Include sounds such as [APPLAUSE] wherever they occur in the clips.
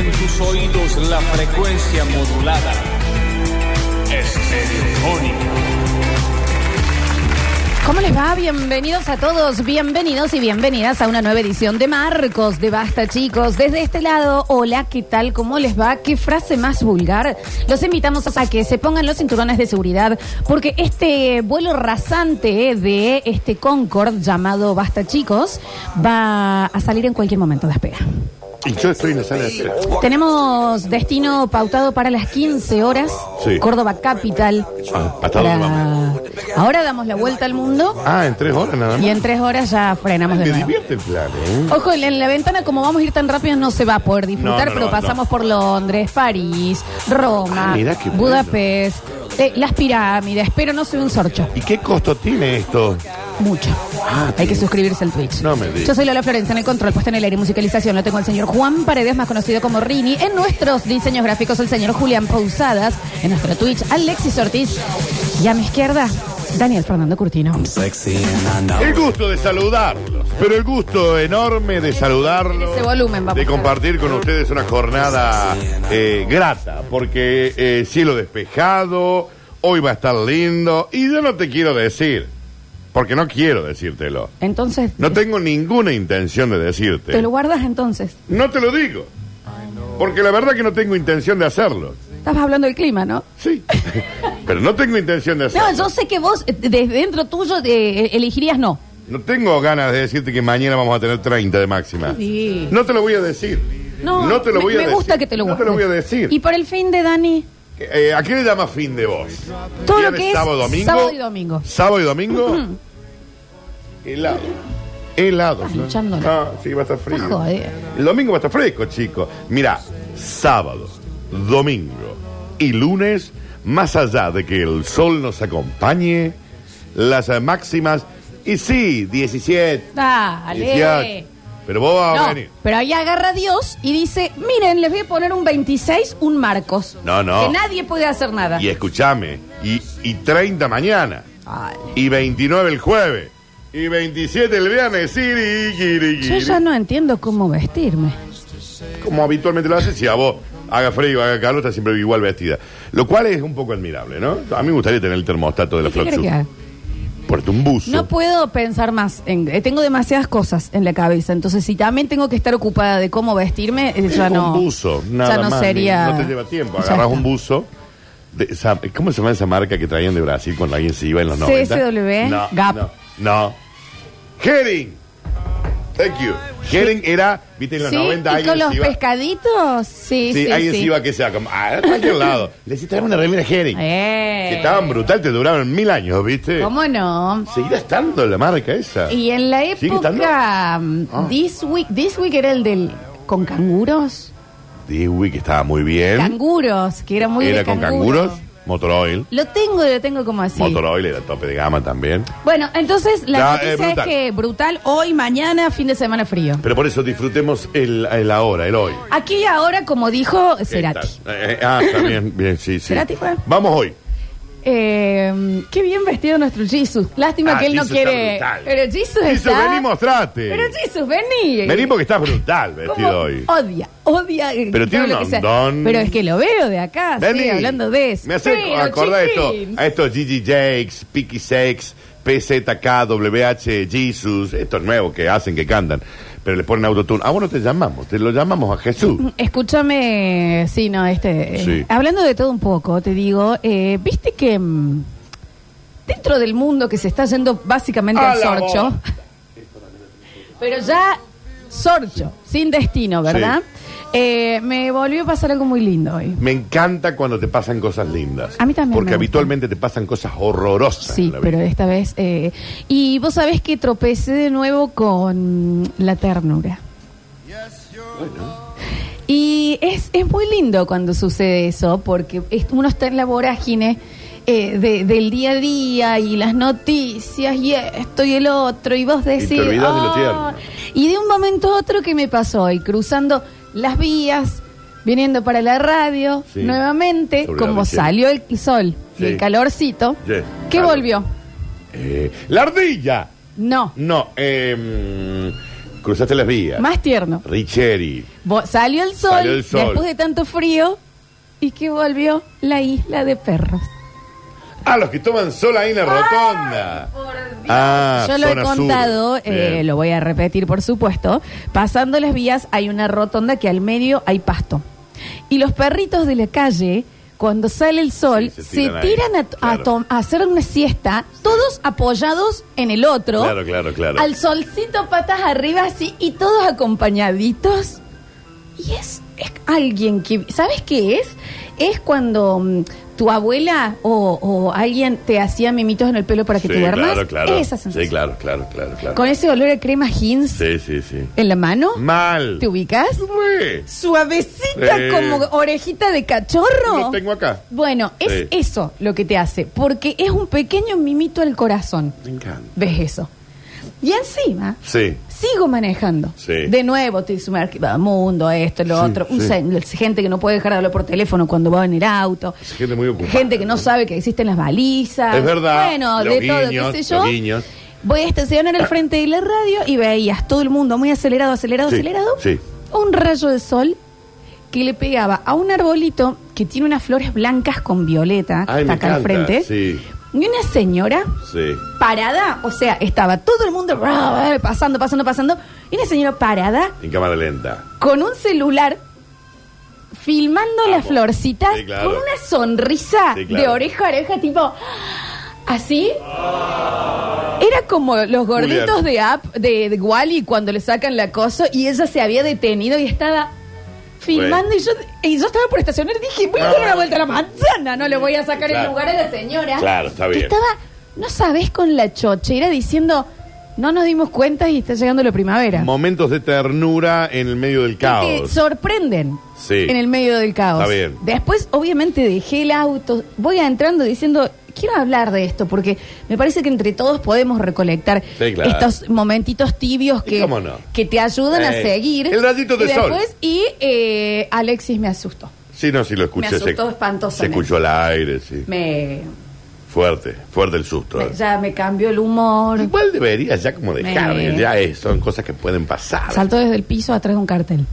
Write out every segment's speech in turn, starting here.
en tus oídos la frecuencia modulada. Estereofónica. ¿Cómo les va? Bienvenidos a todos, bienvenidos y bienvenidas a una nueva edición de Marcos de Basta, chicos. Desde este lado, hola, ¿qué tal? ¿Cómo les va? ¿Qué frase más vulgar? Los invitamos a que se pongan los cinturones de seguridad porque este vuelo rasante de este Concorde llamado Basta, chicos, va a salir en cualquier momento de espera. Y yo estoy en la sala de espera. Tenemos destino pautado para las 15 horas, Sí. Córdoba Capital. Ah, ¿Hasta dónde vamos? Ahora damos la vuelta al mundo Ah, en tres horas nada más. y en tres horas ya frenamos de Me nuevo. divierte el plan, ¿eh? Ojo, en la ventana, como vamos a ir tan rápido, no se va a poder disfrutar, No, no, pero pasamos por Londres, París, Roma, Ah, mirá qué bueno. Budapest, eh, las pirámides, pero no soy un sorcho. ¿Y qué costo tiene esto? Mucho. Ah, Hay que suscribirse al Twitch. No me digas. Yo soy Lola Florencia en el control, puesta en el aire y musicalización. Lo tengo el señor Juan Paredes, más conocido como Rini. En nuestros diseños gráficos, el señor Julián Pausadas. En nuestro Twitch, Alexis Ortiz. Y a mi izquierda, Daniel Fernando Curtino. El gusto de saludarlos, pero el gusto enorme de saludarlos. Ese volumen, vamos De compartir con ustedes una jornada eh, grata, porque eh, cielo despejado, hoy va a estar lindo, y yo no te quiero decir, porque no quiero decírtelo. Entonces, No tengo ninguna intención de decirte. ¿te lo guardas entonces? No te lo digo, porque la verdad que no tengo intención de hacerlo. Estabas hablando del clima, ¿no? Sí, [LAUGHS] pero no tengo intención de hacerlo. No, yo sé que vos, eh, desde dentro tuyo, eh, elegirías no. No tengo ganas de decirte que mañana vamos a tener 30 de máxima. Sí. No te lo voy a decir. No, te lo me- voy a me, decir. gusta que te lo No guardes. te lo voy a decir. Y por el fin de Dani, Eh, ¿A qué le llamas fin de vos? Todo lo ¿Viernes, que es sábado, domingo? sábado y domingo. ¿Sábado y domingo? [CLEARS THROAT] Helado. Helado. Hinchándolo. Ah, sí, va a estar frío. El domingo va a estar fresco, chicos. Mira, sábado, domingo y lunes, más allá de que el sol nos acompañe, las eh, máximas, y sí, 17, dale. 18. Pero vos vas a No, venir. pero ahí agarra Dios y dice, miren, les voy a poner un 26, un Marcos. No, no. Que nadie puede hacer nada. Y escúchame, y, y 30 mañana, Ay, y 29 el jueves, y 27 el viernes, siri, giri, yo giri. ya no entiendo cómo vestirme. como habitualmente lo haces, si a vos haga frío, haga calor, está siempre igual vestida. Lo cual es un poco admirable, ¿no? A mí me gustaría tener el termostato de la ¿Qué querés Floxu. que haga? Ponerte un buzo. No puedo pensar más. En, eh, tengo demasiadas cosas en la cabeza. Entonces, si también tengo que estar ocupada de cómo vestirme, eh, ya un no. buzo, nada ya no más. sería. No te lleva tiempo. Ya Agarras está. un buzo. de esa- ¿Cómo se llama esa marca que traían de Brasil cuando alguien se iba en los 90? CSW, No, Gap. No. no. Herring. Thank you. Herring era, viste, en los Sí, 90 y con los se iba. pescaditos. Sí, sí, Sí, alguien se iba que sea como, ah, a cualquier [LAUGHS] lado. Le decís, traeme una remera Herring. Eh. Que estaban brutal, te duraron mil años, ¿viste? ¿Cómo no? Seguirá estando la marca esa. Y en la ¿Sigue estando? época mm, Ah. This Week, This Week era el del con canguros. Dewey, que estaba muy bien. Canguros, que era muy era de con canguro. canguros. Motor Oil. Lo tengo, lo tengo como así. Motor Oil era tope de gama también. Bueno, entonces la Ya, noticia eh, es brutal. que brutal hoy, mañana, fin de semana frío. Pero por eso disfrutemos el, el ahora, el hoy. Aquí y ahora, como dijo Cerati. Esta- eh, eh, ah, bien, bien, sí, sí. Cerati fue. Vamos hoy. Eh, qué bien vestido nuestro Jesus. Lástima Ah, que él no está quiere. brutal. Pero Jesus Jesus, está. vení, mostrate. Pero Jesus, vení. Vení porque estás brutal ¿Cómo vestido hoy. Odia, odia. eh, Pero tiene todo lo un que sea. hondón. Pero es que lo veo de acá, Vení. sí, hablando de eso. Me hace Pero, acordar a esto, chiquín. a estos Gigi Jakes, Picky Sex, PZK, WH, Jesus, estos nuevos que hacen, que cantan. Pero le ponen autotune. A vos no te llamamos, te lo llamamos a Jesús. Escúchame, sí, no, este. eh, Sí. hablando de todo un poco, te digo, eh, viste que mm, dentro del mundo que se está yendo básicamente A al la sorcho, [LAUGHS] pero ya sorcho, sin destino, ¿verdad? Eh, me volvió a pasar algo muy lindo hoy. Me encanta cuando te pasan cosas lindas. A mí también Porque me habitualmente te pasan cosas horrorosas. Sí, en la vida. pero esta vez. eh, y vos sabés que tropecé de nuevo con la ternura. Y es, es muy lindo cuando sucede eso, porque es- uno está en la vorágine eh, de- del día a día y las noticias y esto y el otro, y vos decís. te olvidás de lo "Ah". Y de un momento a otro, ¿qué me pasó hoy? Cruzando las vías, viniendo para la radio, Sí. nuevamente, Sobre la como salió el sol y Sí. el calorcito, Yes. ¿qué volvió? Eh, la ardilla. No. No, eh, Cruzaste las vías. Más tierno. Richeri. Vo- Salió el sol, Salió el sol. después de tanto frío, y que volvió la isla de perros. Ah, los que toman sol ahí en la rotonda. Ah, Yo lo he zona sur. contado, eh, Bien. lo voy a repetir por supuesto. Pasando las vías hay una rotonda que al medio hay pasto. Y los perritos de la calle, cuando sale el sol, Sí, se se tiran tiran, ahí, a, claro. a tom- a hacer una siesta, todos apoyados en el otro. Claro, claro, claro. Al solcito patas arriba así y todos acompañaditos. Y es, es alguien que, ¿sabes qué es? Es cuando mm, tu abuela o, o alguien te hacía mimitos en el pelo para que Sí, te duermas. Claro, claro. Esa sensación. Sí, claro, claro, claro, claro. Con ese olor a crema Hins Sí, sí, sí. en la mano. Mal. ¿Te ubicas? Ué, Suavecita Sí. como orejita de cachorro. Lo tengo acá. Bueno, es Sí. eso lo que te hace, porque es un pequeño mimito al corazón. Me encanta. ¿Ves eso? Y encima, Sí. Sigo manejando. Sí. De nuevo, te sumergido mundo, esto, lo Sí, otro. Un sí. sen- gente que no puede dejar de hablar por teléfono cuando va en el auto. Es gente muy ocupada. Gente que no sabe que existen las balizas. Es verdad. Bueno, Los de todo, guiños, qué sé yo. los guiños. Voy a estacionar al frente de la radio y veías todo el mundo muy acelerado, acelerado, Sí, acelerado. sí. Un rayo de sol que le pegaba a un arbolito que tiene unas flores blancas con violeta, que Ay, está me acá al encanta, frente. sí. Y una señora Sí. parada, o sea, estaba todo el mundo pasando, pasando, pasando, y una señora parada En cámara lenta. con un celular filmando las Vamos. florcitas Sí, claro. con una sonrisa Sí, claro. de oreja a oreja, tipo así. Era como los gorditos Julián. de app de, de Wally cuando le sacan la cosa y ella se había detenido y estaba filmando y yo y yo estaba por estacionar y dije, voy a dar una vuelta a la manzana, no le voy a sacar el lugar a la señora. Claro, está Que bien. estaba, no sabes, con la chochera diciendo, no nos dimos cuenta y está llegando la primavera. Momentos de ternura en el medio del que te caos. sorprenden Sí. en el medio del caos. Está bien. Después, obviamente, dejé el auto, voy entrando diciendo, quiero hablar de esto, porque me parece que entre todos podemos recolectar Sí, claro. estos momentitos tibios ¿Y que, cómo no? que te ayudan a Eh, seguir. el rayito de y sol. después, Y eh, Alexis me asustó. Sí, no, sí lo escuché. Me asustó se, espantosamente. se escuchó al aire, sí. Me, Fuerte, fuerte el susto. me- ya me cambió el humor. Igual debería ya como dejar, Me- ya es, son cosas que pueden pasar. Saltó desde el piso atrás de un cartel.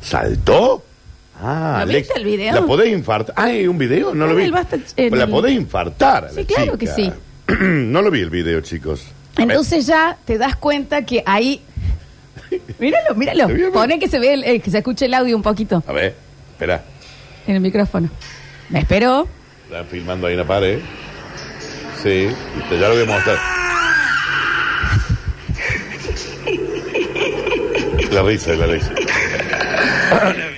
¿Saltó? Ah, ¿Lo viste el video? ¿La podés infartar? Ah, ¿hay un video? No lo vi. el Basta- en la el- podés infartar. a Sí, la claro que chica. sí. [CLEARS THROAT] no lo vi el video, chicos. A ver. Entonces ya te das cuenta que ahí. [LAUGHS] Míralo, míralo. Pone que se ve el- eh, que se escuche el audio un poquito A ver, espera. en el micrófono. Me espero. Están filmando ahí en la pared. Sí, listo, ya lo voy a mostrar. La risa, la risa. [LAUGHS]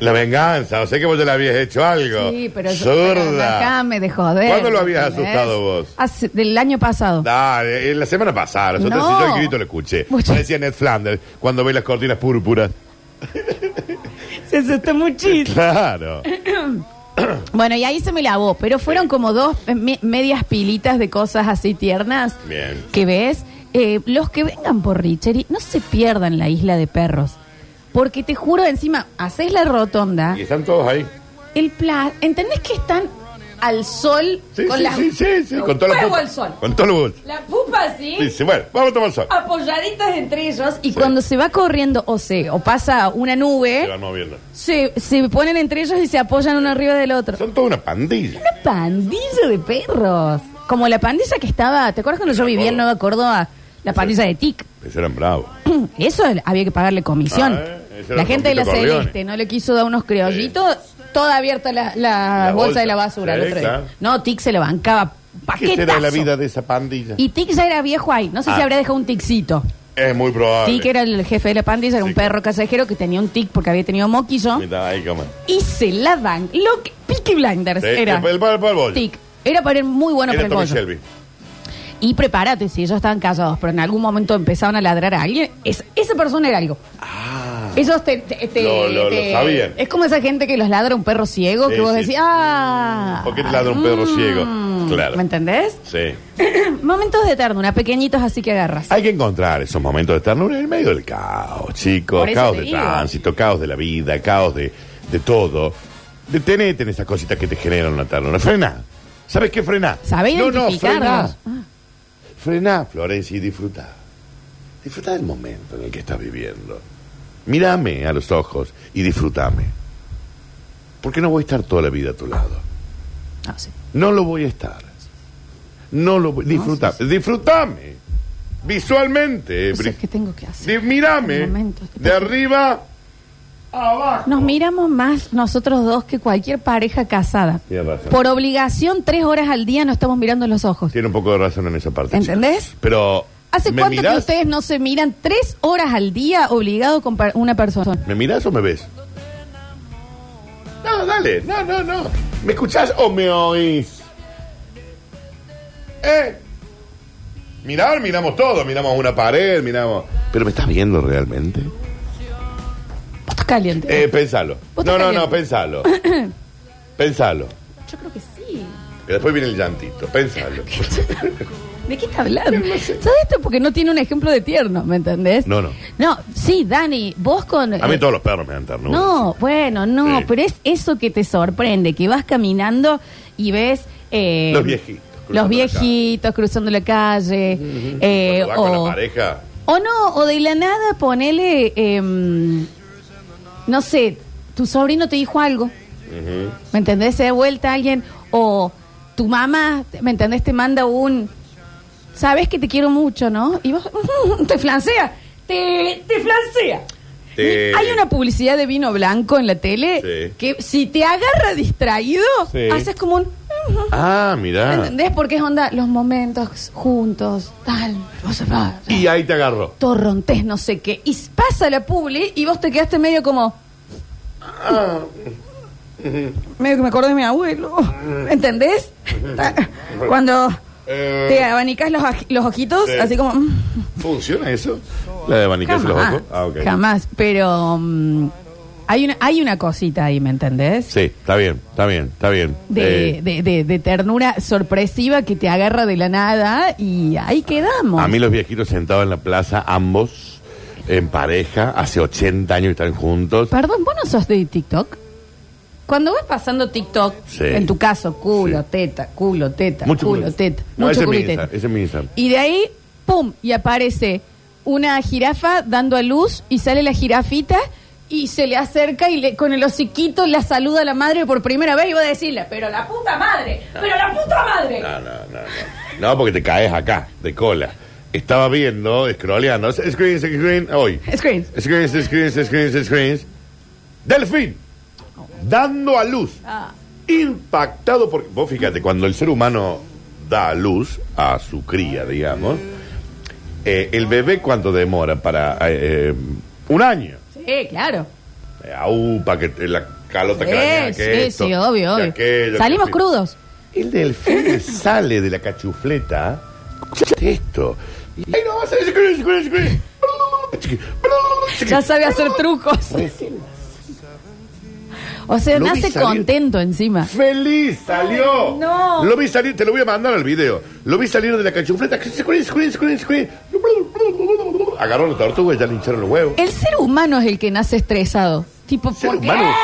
La venganza, o sea que vos ya le habías hecho algo. Sí, pero yo- Zurda. Déjame de joder. ¿Cuándo lo habías ¿entendés? asustado vos? Hace- del año pasado. Dale, en la semana pasada, nosotros No. sí, yo el grito lo escuché. Mucho. Decía Ned Flanders cuando ve las cortinas púrpuras. [LAUGHS] Se asustó muchísimo. Claro. [CLEARS THROAT] Bueno, y ahí se me lavó, pero fueron como dos eh, me- medias pilitas de cosas así tiernas. Bien. Que ves, Eh, los que vengan por Richeri, no se pierdan la isla de perros. Porque te juro, encima, haces la rotonda, Y están todos ahí. el plan, ¿entendés que están al sol Sí, con sí, las sí, sí, con toda la pupa. al sol? Con todo lo La pupa así, Dice, bueno, vamos a tomar sol. apoyaditas entre ellos, y cuando se va corriendo o se o pasa una Se nube, van moviendo. se, se ponen entre ellos y se apoyan uno arriba del otro. Son toda una pandilla. Una pandilla de perros. Como la pandilla que estaba, ¿te acuerdas cuando yo vivía en Nueva Córdoba? La pandilla de TIC. Esos eran bravos. [CLEARS THROAT] Eso había que pagarle comisión. Ah, ¿eh? Ese La el gente de la Corleone. Celeste no le quiso dar unos criollitos, toda abierta la, la La bolsa, bolsa. de la basura. el Sí, otro día. claro. No, TIC se le bancaba ¿Qué será de la vida de esa pandilla? Y TIC ya era viejo ahí. No sé si Ah. habría dejado un ticito. Es muy probable. TIC era el jefe de la pandilla, era Sí, un perro callejero que tenía un tic porque había tenido moquillo. Mira, ahí, cómo. Y se la dan. Lo que, Peaky Blinders Sí, era. el- el- el- el bollo. TIC. Era para él muy bueno Era para el Tommy bollo. Shelby. Y prepárate, si ellos estaban callados, pero en algún momento empezaban a ladrar a alguien, es- esa persona era algo. Ellos te, te- te- Lo- lo- lo te- sabían. Es como esa gente que los ladra un perro ciego, que Sí, vos sí. decís, ah. ¿Por qué te ladra un perro mm, ciego? Claro. ¿Me entendés? Sí. [CLEARS THROAT] Momentos de ternura, pequeñitos así que agarras. Hay que encontrar esos momentos de ternura en el medio del caos, chicos. Por eso Caos te de digo. tránsito, caos de la vida, caos de, de todo. Detenete en esas cositas que te generan una ternura. Frena. ¿Sabes qué frena? ¿Sabe No, no, frena. identificarlos? Ah. Frena, Florencia, y disfruta. Disfruta del momento en el que estás viviendo. Mírame a los ojos y disfrútame. Porque no voy a estar toda la vida a tu lado. Ah, sí. No lo voy a estar. No lo voy Disfruta. Disfrutame. Visualmente. No sé Bri- qué tengo que hacer. Di- Mírame. De arriba a abajo. Nos miramos más nosotros dos que cualquier pareja casada. Tienes razón. Por obligación, tres horas al día nos estamos mirando en los ojos. Tiene un poco de razón en esa parte. ¿Entendés? Pero. ¿Hace ¿me cuánto que ustedes no se miran tres horas al día obligado con una persona? ¿Me mirás o me ves? No, dale. No, no, no. ¿Me escuchás o me oís? ¿Eh? Mirar, miramos todo. Miramos una pared, miramos. ¿Pero me estás viendo realmente? Vos estás caliente. Eh, pensalo. Vos No, estás no, no, caliente. pensalo. [CLEARS THROAT] pensalo. Yo creo que sí. Que después viene el llantito. Pensalo. [LAUGHS] [LAUGHS] ¿De qué está hablando? ¿Sabes esto? Porque no tiene un ejemplo de tierno, ¿me entendés? No, no. No, sí, Dani, vos con... A mí eh, todos los perros me dan ternura. No, bueno, no, Sí. pero es eso que te sorprende, que vas caminando y ves... eh, Los viejitos. Los la viejitos cruzando la calle. eh, vas con o, la pareja. o no, o de la nada ponele... em, no sé, tu sobrino te dijo algo. ¿Me entendés? Se da vuelta alguien. O tu mamá, ¿me entendés? Te manda un. Sabes que te quiero mucho, ¿no? Y vos [LAUGHS] te flancea. Te, te flancea. Te- Hay una publicidad de vino blanco en la tele Sí. que si te agarra distraído, Sí. haces como un. Ah, ¿Me mirá. entendés? Porque es onda los momentos juntos, tal. vos sabés, Y ahí te agarró. Torrontés, no sé qué. Y pasa la publi y vos te quedaste medio como. Ah. Medio que me acordé de mi abuelo. ¿Entendés? [LAUGHS] Cuando Eh, te abanicas los, los ojitos, Sí. así como. mm, ¿Funciona eso? La de abanicarse los Jamás. ojos. Ah, ok. Jamás. Pero mm, hay, una, hay una cosita ahí, ¿me entendés? Sí, está bien, está bien, está bien. De, Eh, de, de- de ternura sorpresiva que te agarra de la nada y ahí quedamos. a mí los viejitos sentados en la plaza, ambos en pareja, hace 80 años que están juntos. Perdón, ¿vos no sos de TikTok? Cuando vas pasando TikTok, Sí. en tu caso, culo, Sí. teta, culo, teta, Mucho culo, culo. teta, No, mucho ese es culo mi y teta. Instagram, ese es mi Instagram. Y de ahí, ¡pum! Y aparece una jirafa dando a luz y sale la jirafita y se le acerca y le, con el hociquito la saluda a la madre por primera vez y va a decirle, pero la puta madre, pero la puta madre. No, no, no, no. No, porque te caes acá, de cola. Estaba viendo, scrolleando, screens, screen, hoy. Screens. Screens, screens, screens, screens. Delfín. Dando a luz. Ah. Impactado por... Vos fíjate, cuando el ser humano da a luz a su cría, digamos, eh, el bebé cuánto demora para... eh, un año. Sí, claro. Eh, aupa, que la calota Sí, sí, que esto, sí, obvio, obvio. aquello, Salimos que- crudos. El delfín sale de la cachufleta. Escuchate esto. Y ahí no vas a screen, screen, screen. Ya sabe hacer trucos. O sea, Lo vi nace salir. contento encima. ¡Feliz! ¡Salió! Ay, no. Lo vi salir, te lo voy a mandar al video. Lo vi salir de la cachufleta. Screen, screen, screen, screen. Agarró la tortuga y ya le hincharon los huevos. El ser humano es el que nace estresado. Tipo, Ser ¿por qué? humano,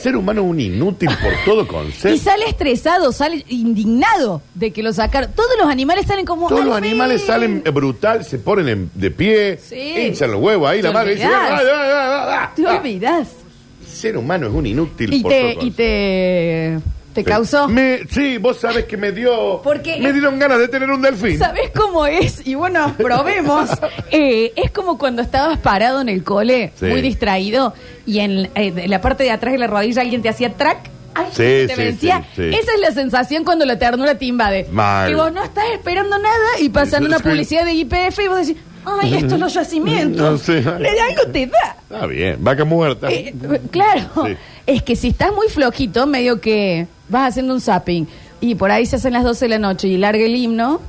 ser humano un inútil por todo Y concepto. sale estresado, sale indignado de que lo sacaron. Todos los animales salen como. Todos los animales salen eh, brutal, se ponen en- de pie, Sí. hinchan los huevos ahí, Te la madre dice, olvidás. "Ah, ah, ah, ah, Te ah". olvidas. Ser humano es un inútil Y por te, todo y te, te causó. Me- sí, vos sabés que me dio. Porque- Me dieron ganas de tener un delfín. ¿Sabes cómo es? Y bueno, probemos. [LAUGHS] Eh, es como cuando estabas parado en el cole, Sí. muy distraído, y en, eh, de la parte de atrás de la rodilla alguien te hacía track. Sí, te sí, vencía. sí, sí. Esa es la sensación cuando la ternura te invade. Mal. Que vos no estás esperando nada y pasan una publicidad de IPF y vos decís, ay, esto es los yacimientos. No sé. Le de algo te da. Está bien, vaca muerta. Eh, claro, Sí. es que si estás muy flojito, medio que vas haciendo un zapping y por ahí se hacen las 12 de la noche y larga el himno,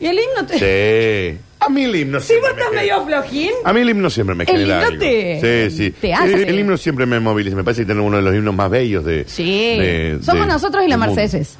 y el himno te... Sí. A mí el himno Si siempre vos me estás medio flojín, A mí el himno siempre me El genera himno algo. te- Sí, sí. te hace. El, el himno siempre me moviliza. Me parece que tiene uno de los himnos más bellos de. sí, de- somos de- nosotros y la del mundo. Mercedes.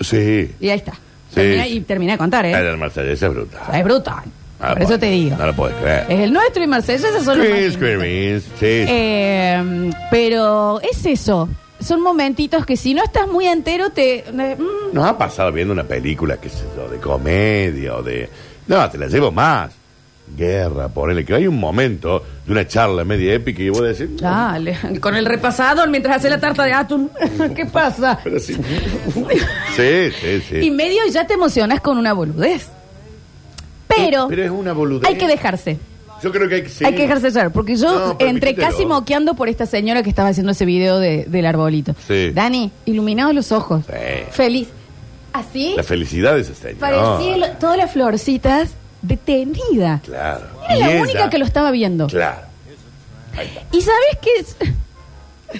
Sí. Y ahí está. Sí. Y termina de contar, ¿eh? El Mercedes es brutal. Es brutal. No Por eso puedo- te digo. No lo puedes creer. Es el nuestro y esos son los más Chris, lindos. Chris, sí. Eh, pero es eso. Son momentitos que si no estás muy entero te... eh, mm, Nos ha pasado viendo una película, qué sé yo, de comedia o de... No, te la llevo más. guerra, ponele, que hay un momento de una charla media épica y vos decís, Dale, [LAUGHS] con el repasador mientras hace la tarta de atún. [LAUGHS] ¿Qué pasa? pero sí. sí, sí, sí. Y medio ya te emocionas con una boludez. Pero, Pero es una boludez. hay que dejarse. Yo creo que hay que sí. Hay que dejarse llevar. Porque yo No, entré permítelo. casi moqueando por esta señora que estaba haciendo ese video de- del arbolito. Sí. Dani, iluminados los ojos. Sí. Feliz. Así La felicidad de esa señora. parecía lo- todas las florcitas detenida. Claro. Era Y la ella- única que lo estaba viendo. Claro. ¿Y sabes qué es?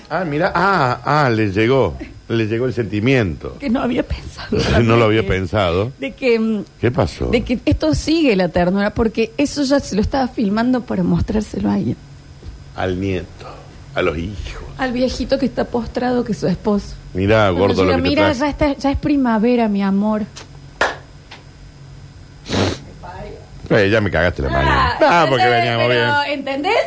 Ah, mira, ah, ah, le llegó. Le llegó el sentimiento. que no había pensado. [LAUGHS] no lo había De- pensado. De que, mm, ¿Qué pasó? de que esto sigue la ternura, porque eso ya se lo estaba filmando para mostrárselo a alguien. Al nieto, a los hijos. Al viejito que está postrado, que es su esposo. Mira, Cuando gordo, llega, lo que mira, ya, está, ya es primavera, mi amor. Eh, ya me cagaste la mañana. Ah, ¿entendés? porque veníamos Pero, bien. ¿Entendés?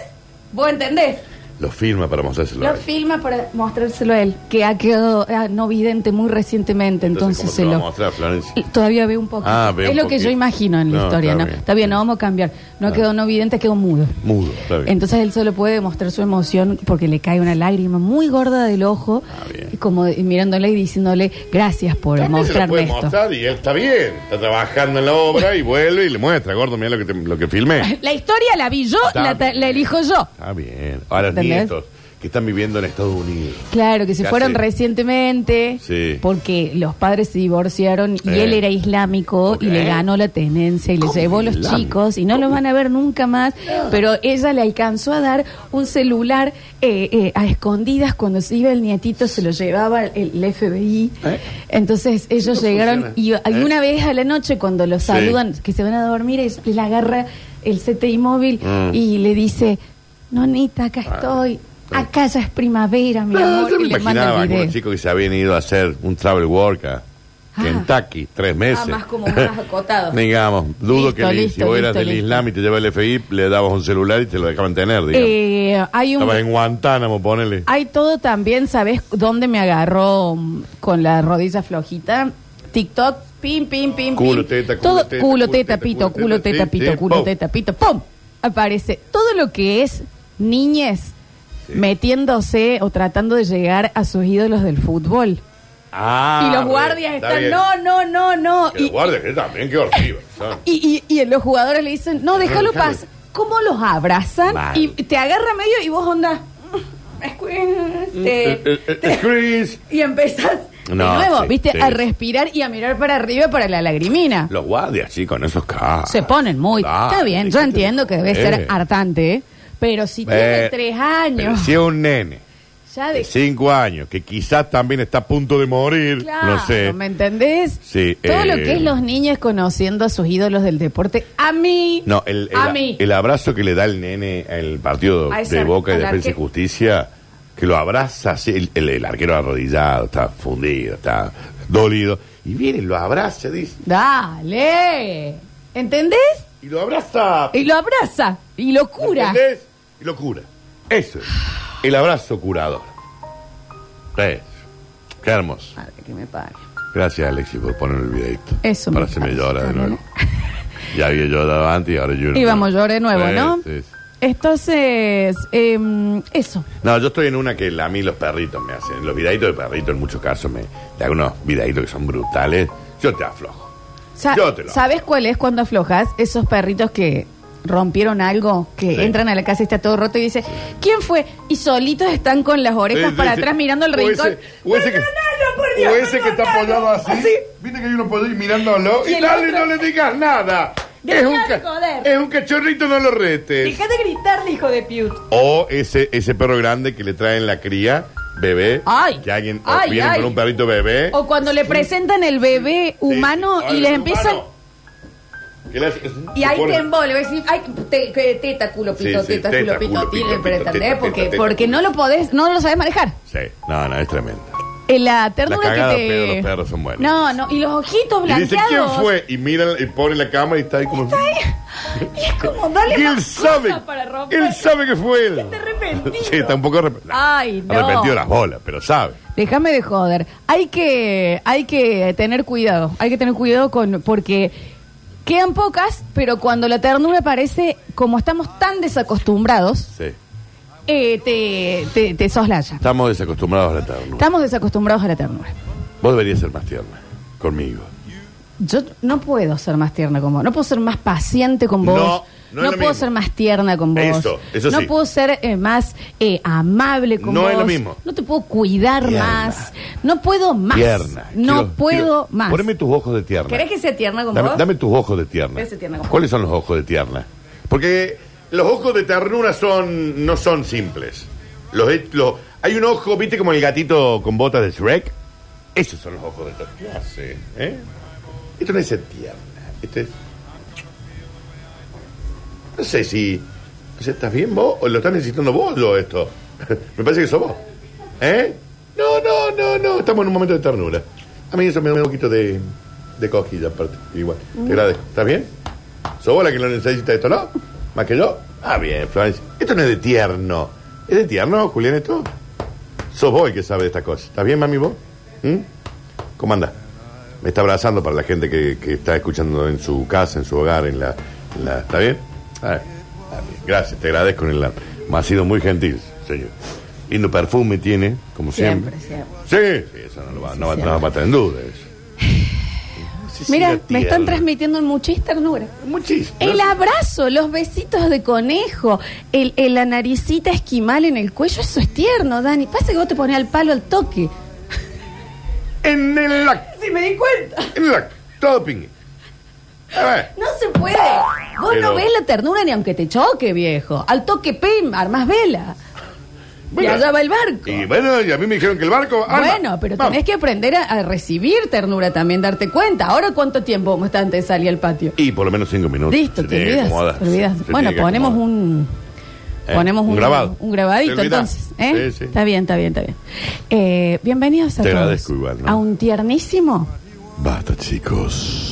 ¿Vos entendés? Lo filma para mostrárselo. a Lo él. filma para mostrárselo a él, que ha quedado ah, no vidente muy recientemente, entonces, ¿cómo se lo va a mostrar, Florencia? Y Todavía ve un poco. Ah, ve es un lo que poquito. yo imagino en la No, historia, está ¿no? bien. Está bien, no vamos a cambiar. No quedó no vidente, quedó mudo. Mudo, está bien. Entonces él solo puede mostrar su emoción porque le cae una lágrima muy gorda del ojo, Ah, bien. y como de- mirándole y diciéndole gracias por También se lo mostrarme puede esto. mostrar y él está bien. Está trabajando en la obra y vuelve y le muestra. Gordo, mira lo que, te- lo que filmé. [LAUGHS] La historia la vi yo, Está la, ta- bien. la elijo yo. Está bien. Ahora ¿Entendés? nietos que están viviendo en Estados Unidos. Claro, que se fueron recientemente Sí. porque los padres se divorciaron y Eh. él era islámico Ok. y le ganó la tenencia y le ¿Cómo llevó a los islámico? chicos y no los van a ver nunca más. Pero ella le alcanzó a dar un celular eh, eh, a escondidas cuando se iba el nietito, se lo llevaba el, el FBI. ¿Eh? Entonces ellos ¿Cómo llegaron funciona? y alguna ¿Eh? vez a la noche cuando los Sí. saludan, que se van a dormir, ella le agarra el CTI móvil Mm. y le dice, nonita, acá estoy. Acá ya es primavera, mi No, amor. yo me y le manda imaginaba el video. algunos chicos que se habían ido a hacer un travel work a Ah. Kentucky, tres meses. Ah, más como más [LAUGHS] acotado. Digamos, dudo Listo, que le- listo, si vos eras listo, del listo. Islam y te llevaba el FBI, le dabas un celular y te lo dejaban tener, digamos. Eh, hay un Estabas en Guantánamo, ponele. hay todo también, ¿sabes dónde me agarró mm, con la rodilla flojita? TikTok, pim, pim, pim, Culo, pim. teta, culo, todo, teta, culo, culo, teta, teta, pito, culo, culo, teta, teta, sí, pito, sí, culo, pum. teta, pito, ¡pum! Aparece todo lo que es niñez metiéndose o tratando de llegar a sus ídolos del fútbol. Ah, y los guardias está están, bien. no, no, no, no. Que los Y, guardias que también, qué horrible. [LAUGHS] son. y, y, y los jugadores le dicen, no, déjalo pasar. ¿Cómo los abrazan? Mal. Y te agarra medio y vos onda. Eh, eh, eh, te- Chris. [LAUGHS] y empezás No, de nuevo, sí, viste, sí. a respirar y a mirar para arriba para la lagrimina. Los guardias, sí, con esos caras. Se ponen muy. Está bien, yo entiendo que debe ser hartante, ¿eh? Pero si tiene Eh, tres Pero años, si es un nene ya de de. cinco años, que quizás también está a punto de morir, Claro, no sé. ¿me entendés? Sí, Todo eh, lo que es los niños conociendo a sus ídolos del deporte, a mí. No, el, el, a mí. el abrazo que le da el nene al partido A ese de Boca y al Defensa y. Justicia, que lo abraza así, el, el- el arquero arrodillado, está fundido, está dolido, y viene y lo abraza, dice, Dale. ¿Entendés? y lo abraza. Y lo abraza y lo cura. ¿Entendés? Y lo cura. Eso es. El abrazo curador. Eso. Qué hermoso. Madre que me pague. Gracias, Alexis, por poner el videito. Eso Para me se me parece llora de nuevo. ya había llorado antes y ahora lloro. Y vamos a llorar de nuevo, ¿no? sí, sí. Entonces, em, eso. No, yo estoy en una que a mí los perritos me hacen. Los videitos de perritos en muchos casos me. De algunos videitos que son brutales. Yo te aflojo. Sa- Yo te lo- ¿Sabes cuál es cuando aflojas? Esos perritos que rompieron algo, que Sí. entran a la casa y está todo roto y dice, ¿quién fue? Y solitos están con las orejas Sí, sí, para sí. atrás mirando el O rincón. ese- o ese que- por Dios, O ese que está apoyado así. Viste que hay uno apoyado y mirándolo. Y Y, el dale, otro- no le digas nada. Deja Es un, de ca- joder. es un cachorrito, no lo retes. Deja de gritarle, hijo de piut. O ese, ese perro grande que le traen la cría, bebé. Ay. Que alguien o Ay, vienen ay. con un perrito bebé. O cuando le presentan el bebé humano Sí. y les empiezan... humano. Que le hace- Y ahí te embole, voy a decir, ay, te- que teta, culo, pito, Sí, sí, teta, culo, pito, pito, pero pito, ¿entendés? teta, Porque, teta, teta, porque no lo podés, no lo sabes manejar. Sí, no, no, es tremendo. En la ternura cagada que te... pedo los perros son buenos. No, no, y los ojitos Y dice. ¿quién fue? Y mira, y pone la cámara y está ahí como... [LAUGHS] Y es como, dale Y él más sabe, cosas para romper. él sabe que fue él. [LAUGHS] Está arrepentido. Sí, está un poco arrepentido. Ay, no. Arrepentido las bolas, pero sabe. Déjame de joder. Hay que, hay que tener cuidado. Hay que tener cuidado con, porque Quedan pocas, pero cuando la ternura aparece, como estamos tan desacostumbrados, Sí. eh, te, te, te soslaya. Estamos desacostumbrados a la ternura. Estamos desacostumbrados a la ternura. Vos deberías ser más tierna conmigo. Yo no puedo ser más tierna con vos, no puedo ser más paciente con vos, No, no puedo mismo. ser más tierna con vos, Eso, eso no sí. puedo ser eh, más eh, amable con No vos, es lo mismo. no te puedo cuidar Tierna. más, no puedo más, Tierna. no Quiero- puedo quiero- más. Poneme tus ojos de tierna. ¿Querés que sea tierna con Dame, vos? dame tus ojos de tierna. Con vos. ¿Cuáles son los ojos de tierna? Porque los ojos de ternura son no son simples. Los- hay un ojo, ¿viste como el gatito con botas de Shrek? Esos son los ojos de ternura. ¿Qué hace? ¿Eh? Esto no es ser tierna. Esto es... No sé si... no sé, ¿Estás bien vos o lo estás necesitando vos lo esto? [LAUGHS] Me parece que sos vos. ¿Eh? No, no, no, no. Estamos en un momento de ternura. A mí eso me da un poquito de, de cosquilla aparte. Igual. Te agradezco. ¿Estás bien? ¿Sos vos la que lo necesita esto, no? ¿Más que yo? Ah, bien, Florencia. Esto no es de tierno. ¿Es de tierno, Julián, esto? Sos vos el que sabe de esta cosa. ¿Estás bien, mami, vos? ¿Mm? ¿Cómo andás? Me está abrazando para la gente que, que está escuchando en su casa, en su hogar, en la... en la- ¿Está bien? Ah. Gracias, te agradezco en el alma. Me ha sido muy gentil, señor. Lindo perfume tiene, como siempre. Siempre, siempre. Sí, sí, eso no, lo va, Sí, no, va- siempre. no va a estar en duda. Eso. [SIGHS] Mira, me están transmitiendo muchísima ternura. Muchísimo. El abrazo, los besitos de conejo, el, el- la naricita esquimal en el cuello, eso es tierno, Dani. Pasa que vos te pones al palo al toque. En el [LAUGHS] acto. Si me di cuenta. En el acto. Todo pingui. Ver. No se puede. Vos Pero- no ves la ternura ni aunque te choque, viejo. Al toque, pim, armas vela. Bueno, y allá va el barco. Y bueno, y a mí me dijeron que el barco. arma. Bueno, pero Vamos. tenés que aprender a, a recibir ternura también, darte cuenta. Ahora, ¿cuánto tiempo vamos antes de salir al patio? Y por lo menos cinco minutos. Listo, Se te tiene que olvidas. acomodar. te olvidas. Se Bueno, que ponemos acomodar. un. ¿Eh? Ponemos un, Un grabado. un grabadito, ¿Te olvidás? entonces. ¿eh? Sí, sí. Está bien, está bien, está bien. Eh, bienvenidos a Te todos. agradezco igual, ¿no? A un tiernísimo. Basta, chicos.